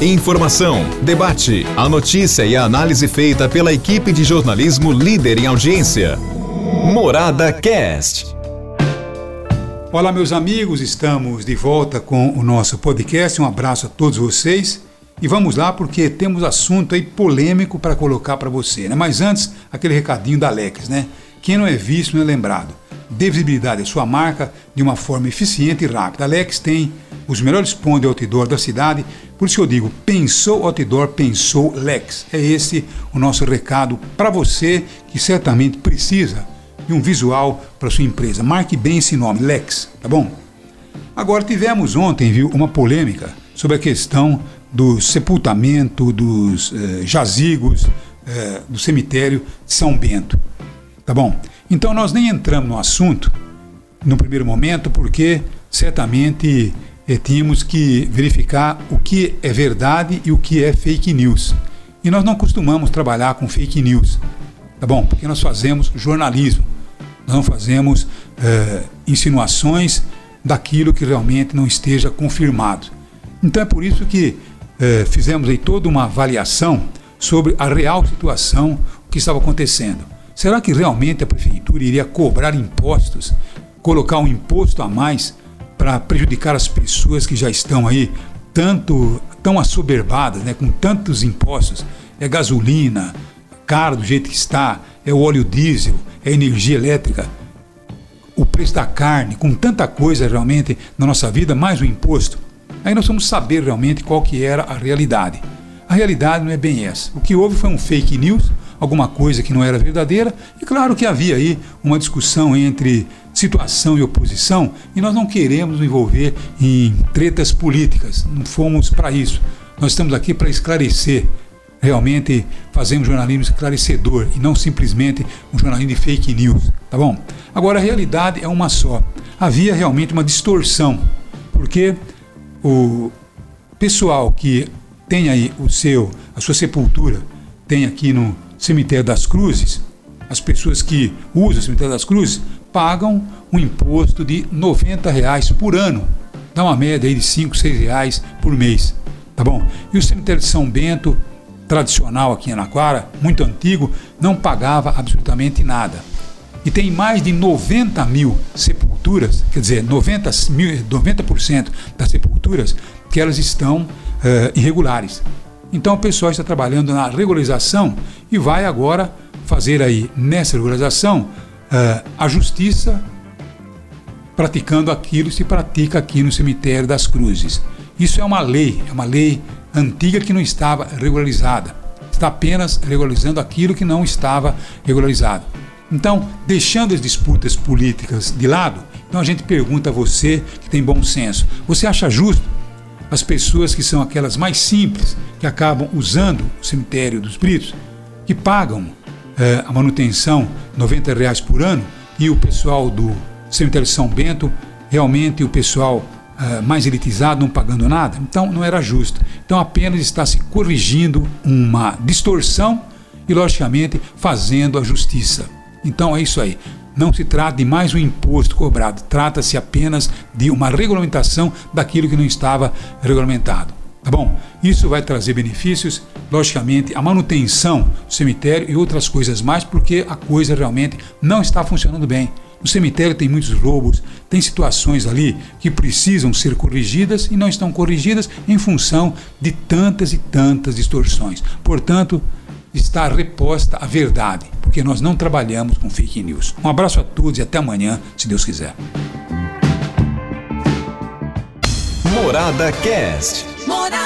Informação, debate, a notícia e a análise feita pela equipe de jornalismo líder em audiência. Morada Cast. Olá, meus amigos, estamos de volta com o nosso podcast. Um abraço a todos vocês. E vamos lá porque temos assunto aí polêmico para colocar para você, né? Mas antes, aquele recadinho da Alex, né? Quem não é visto não é lembrado. Dê visibilidade à sua marca de uma forma eficiente e rápida. Alex tem os melhores pontos de outdoor da cidade. Por isso eu digo, pensou outdoor, pensou Lex. É esse o nosso recado para você que certamente precisa de um visual para sua empresa. Marque bem esse nome, Lex, tá bom? Agora tivemos ontem, viu, uma polêmica sobre a questão do sepultamento dos eh, jazigos eh, do cemitério de São Bento. Tá bom? Então nós nem entramos no assunto no primeiro momento porque certamente eh, tínhamos que verificar o que é verdade e o que é fake news. E nós não costumamos trabalhar com fake news, tá bom? Porque nós fazemos jornalismo, nós não fazemos eh, insinuações daquilo que realmente não esteja confirmado. Então é por isso que eh, fizemos aí toda uma avaliação sobre a real situação, o que estava acontecendo. Será que realmente a prefeitura iria cobrar impostos, colocar um imposto a mais para prejudicar as pessoas que já estão aí tanto tão assoberbadas, né, com tantos impostos? É gasolina, caro do jeito que está, é o óleo diesel, é energia elétrica, o preço da carne, com tanta coisa realmente na nossa vida, mais o imposto. Aí nós vamos saber realmente qual que era a realidade. A realidade não é bem essa. O que houve foi um fake news, alguma coisa que não era verdadeira, e claro que havia aí uma discussão entre situação e oposição, e nós não queremos nos envolver em tretas políticas, não fomos para isso. Nós estamos aqui para esclarecer. Realmente fazemos jornalismo esclarecedor e não simplesmente um jornalismo de fake news, tá bom? Agora a realidade é uma só. Havia realmente uma distorção, porque o pessoal que tem aí o seu, a sua sepultura, tem aqui no cemitério das Cruzes, as pessoas que usam o cemitério das Cruzes pagam um imposto de 90 reais por ano. Dá uma média aí de 5, 6 reais por mês. Tá bom? E o cemitério de São Bento, tradicional aqui em Anaquara, muito antigo, não pagava absolutamente nada. E tem mais de 90 mil sepulturas, quer dizer, 90%, mil, 90 das sepulturas que elas estão uh, irregulares. Então o pessoal está trabalhando na regularização e vai agora fazer aí nessa regularização uh, a justiça praticando aquilo se pratica aqui no cemitério das Cruzes. Isso é uma lei, é uma lei antiga que não estava regularizada. Está apenas regularizando aquilo que não estava regularizado. Então, deixando as disputas políticas de lado, então a gente pergunta a você que tem bom senso: você acha justo as pessoas que são aquelas mais simples, que acabam usando o cemitério dos Britos, que pagam eh, a manutenção 90 reais por ano, e o pessoal do cemitério São Bento, realmente o pessoal eh, mais elitizado não pagando nada? Então não era justo. Então apenas está se corrigindo uma distorção e, logicamente, fazendo a justiça. Então é isso aí. Não se trata de mais um imposto cobrado, trata-se apenas de uma regulamentação daquilo que não estava regulamentado. Tá bom? Isso vai trazer benefícios, logicamente, a manutenção do cemitério e outras coisas mais, porque a coisa realmente não está funcionando bem. No cemitério tem muitos roubos, tem situações ali que precisam ser corrigidas e não estão corrigidas em função de tantas e tantas distorções. Portanto, está reposta a verdade, porque nós não trabalhamos com fake news. Um abraço a todos e até amanhã, se Deus quiser. Morada Cast. Morada.